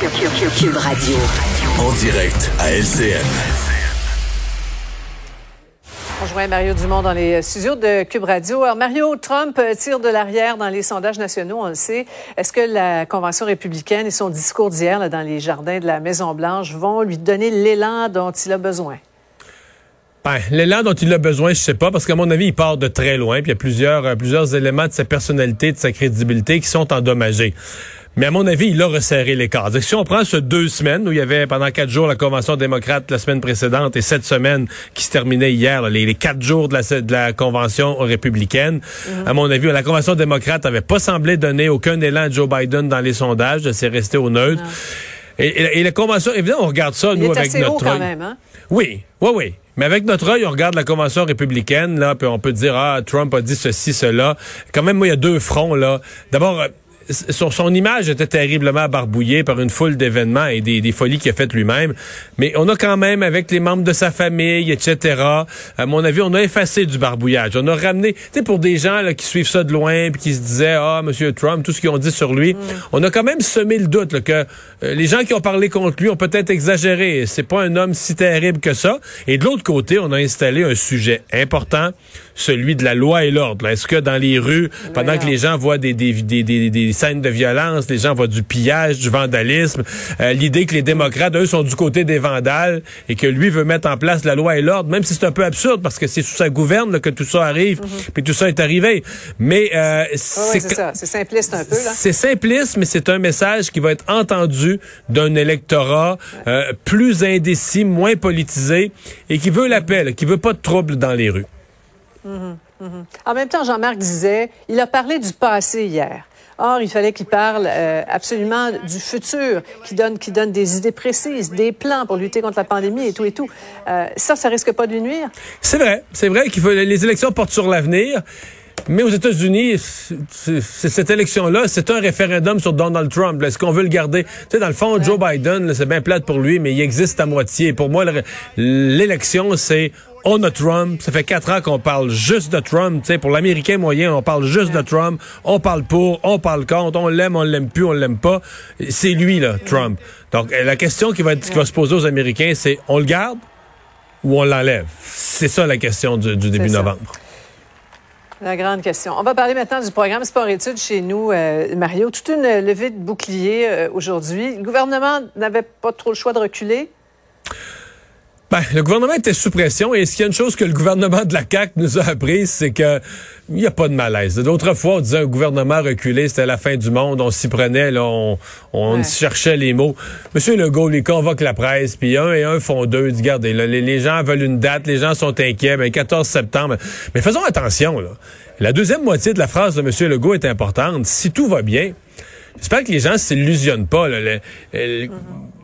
Cube Radio. En direct à LCN. On rejoint Mario Dumont dans les studios de Cube Radio. Alors, Mario, Trump tire de l'arrière dans les sondages nationaux, on le sait. Est-ce que la Convention républicaine et son discours d'hier dans les jardins de la Maison-Blanche vont lui donner l'élan dont il a besoin? Ben, l'élan dont il a besoin, je sais pas, parce qu'à mon avis, il part de très loin, puis il y a plusieurs, euh, plusieurs éléments de sa personnalité, de sa crédibilité qui sont endommagés. Mais à mon avis, il a resserré cadres. Si on prend ce deux semaines où il y avait pendant quatre jours la convention démocrate la semaine précédente et cette semaine qui se terminait hier, les, quatre jours de la, de la convention républicaine, mhm. à mon avis, la convention démocrate avait pas semblé donner aucun élan à Joe Biden dans les sondages, c'est resté au neutre. Et, et, la convention, évidemment, on regarde ça, nous, avec notre... Haut quand même, hein? Oui, oui, oui. Mais avec notre œil, on regarde la convention républicaine, là, puis on peut dire, ah, Trump a dit ceci, cela. Quand même, moi, il y a deux fronts, là. D'abord, son, son, image était terriblement barbouillée par une foule d'événements et des, des folies qu'il a faites lui-même. Mais on a quand même, avec les membres de sa famille, etc., à mon avis, on a effacé du barbouillage. On a ramené, tu sais, pour des gens là, qui suivent ça de loin puis qui se disaient, ah, Monsieur Trump, tout ce qu'ils ont dit sur lui, mm. on a quand même semé le doute là, que euh, les gens qui ont parlé contre lui ont peut-être exagéré. C'est pas un homme si terrible que ça. Et de l'autre côté, on a installé un sujet important, celui de la loi et l'ordre. Est-ce que dans les rues, pendant que les gens voient des, des, des, des, des scènes de violence, les gens voient du pillage, du vandalisme, euh, l'idée que les démocrates, eux, sont du côté des vandales et que lui veut mettre en place la loi et l'ordre, même si c'est un peu absurde parce que c'est sous sa gouverne que tout ça arrive, mhm. puis tout ça est arrivé. Mais euh, c'est ça, c'est simpliste un peu là. C'est simpliste, mais c'est un message qui va être entendu d'un électorat euh, plus indécis, moins politisé et qui veut la paix, qui veut pas de trouble dans les rues. Mhm, mhm. En même temps, Jean-Marc disait, il a parlé du passé hier. Or, il fallait qu'il parle euh, absolument du futur, qui donne, qui donne des idées précises, des plans pour lutter contre la pandémie et tout et tout. Euh, ça, ça risque pas de lui nuire? C'est vrai. C'est vrai qu'il faut, les élections portent sur l'avenir. Mais aux États-Unis, cette élection-là, c'est un référendum sur Donald Trump. Est-ce qu'on veut le garder? Tu sais, dans le fond, Joe Biden, c'est bien plate pour lui, mais il existe à moitié. Pour moi, l'élection, c'est on a Trump. Ça fait quatre ans qu'on parle juste de Trump. pour l'Américain moyen, on parle juste de Trump. On parle pour, on parle contre. On l'aime, on l'aime plus, on l'aime pas. C'est lui, là, Trump. Donc, la question qui va, qui va se poser aux Américains, c'est on le garde ou on l'enlève? C'est ça la question du, début novembre. La grande question. On va parler maintenant du programme sport-études chez nous, euh, Mario. Toute une levée de bouclier euh, aujourd'hui. Le gouvernement n'avait pas trop le choix de reculer? Ben, le gouvernement était sous pression et s'il y a une chose que le gouvernement de la CAQ nous a appris, c'est que il n'y a pas de malaise. D'autres fois, on disait un gouvernement reculé, c'était la fin du monde, on s'y prenait, là, on, on cherchait les mots. Monsieur Legault, il convoque la presse, puis un et un font deux. Il dit, regardez, là, les, gens veulent une date, les gens sont inquiets, ben 14 septembre. Mais faisons attention, là. La deuxième moitié de la phrase de Monsieur Legault est importante. Si tout va bien, j'espère que les gens s'illusionnent pas.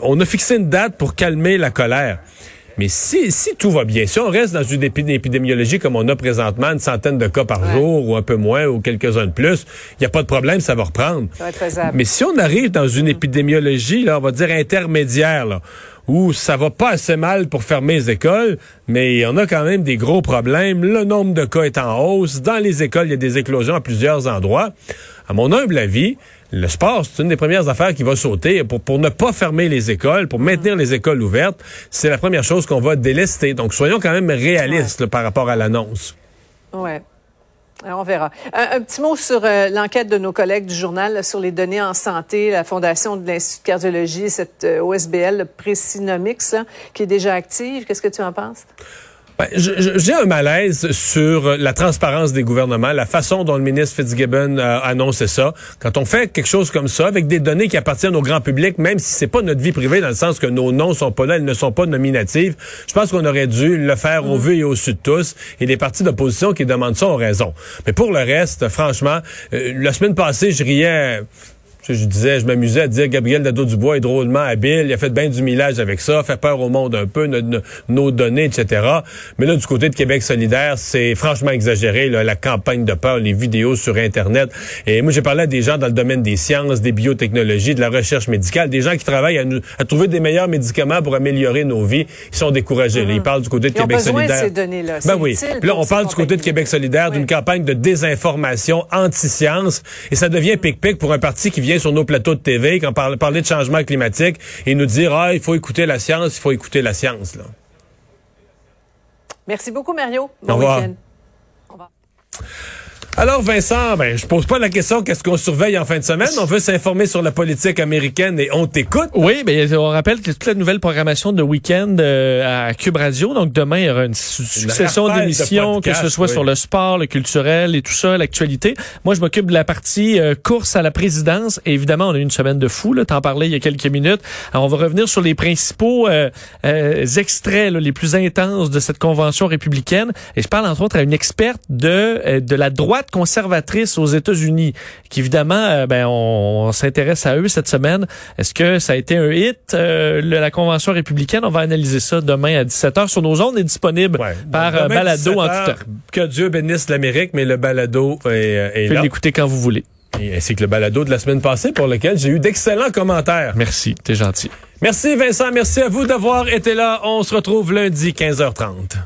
On a fixé une date pour calmer la colère. Mais si, si tout va bien, si on reste dans une épidémiologie comme on a présentement, une centaine de cas par jour ou un peu moins ou quelques-uns de plus, il n'y a pas de problème, ça va reprendre. Ça va être faisable. Mais si on arrive dans une épidémiologie, là, on va dire intermédiaire, là, où ça va pas assez mal pour fermer les écoles, mais on a quand même des gros problèmes. Le nombre de cas est en hausse. Dans les écoles, il y a des éclosions à plusieurs endroits. À mon humble avis, le sport, c'est une des premières affaires qui va sauter pour, pour ne pas fermer les écoles, pour maintenir les écoles ouvertes. C'est la première chose qu'on va délester. Donc, soyons quand même réalistes par rapport à l'annonce. Ouais. on verra. Un, petit mot sur euh, l'enquête de nos collègues du journal sur les données en santé, la Fondation de l'Institut de cardiologie, cette euh, OSBL, le Précinomix, qui est déjà active. Qu'est-ce que tu en penses? Ben, J'ai un malaise sur la transparence des gouvernements, la façon dont le ministre Fitzgibbon a annoncé ça. Quand on fait quelque chose comme ça, avec des données qui appartiennent au grand public, même si c'est pas notre vie privée, dans le sens que nos noms sont pas là, elles ne sont pas nominatives, je pense qu'on aurait dû le faire au mm. vu et au su de tous. Et les partis d'opposition qui demandent ça ont raison. Mais pour le reste, franchement, euh, la semaine passée, je riais je disais, je m'amusais à dire Gabriel Nadeau-Dubois est drôlement habile, il a fait bien du millage avec ça, fait peur au monde un peu, nos, données, etc. Mais là, du côté de Québec solidaire, c'est franchement exagéré, la campagne de peur, les vidéos sur Internet. Et moi, j'ai parlé à des gens dans le domaine des sciences, des biotechnologies, de la recherche médicale, des gens qui travaillent à, trouver des meilleurs médicaments pour améliorer nos vies. Ils sont découragés. Ils parlent du côté de Québec solidaire. De ces données-là. Ben oui. là, on parle du côté de Québec solidaire d'une campagne de désinformation anti-science. Et ça devient pic-pic pour un parti qui vient sur nos plateaux de TV quand on parlait de changement climatique et nous dire ah il faut écouter la science, il faut écouter la science là. Merci beaucoup Mario. Bon Au revoir. Au revoir. Alors Vincent, ben je pose pas la question qu'est-ce qu'on surveille en fin de semaine? On veut s'informer sur la politique américaine et on t'écoute. Oui, ben on rappelle que toute la nouvelle programmation de week-end euh, à Cube Radio. Donc demain il y aura une succession d'émissions, que ce soit sur le sport, le culturel et tout ça, l'actualité. Moi je m'occupe de la partie euh, course à la présidence. Et évidemment on a eu une semaine de fou. T'en parlais il y a quelques minutes. Alors on va revenir sur les principaux euh, extraits les plus intenses de cette convention républicaine. Et je parle entre autres à une experte de de la droite conservatrice aux États-Unis, qui évidemment, euh, ben, on, s'intéresse à eux cette semaine. Est-ce que ça a été un hit, euh, la convention républicaine? On va analyser ça demain à 17h sur nos ondes est disponible par euh, balado en tout Que Dieu bénisse l'Amérique, mais le balado est, est là. l'écouter quand vous voulez. Et ainsi que le balado de la semaine passée pour lequel j'ai eu d'excellents commentaires. Merci, t'es gentil. Merci Vincent, merci à vous d'avoir été là. On se retrouve lundi 15h30.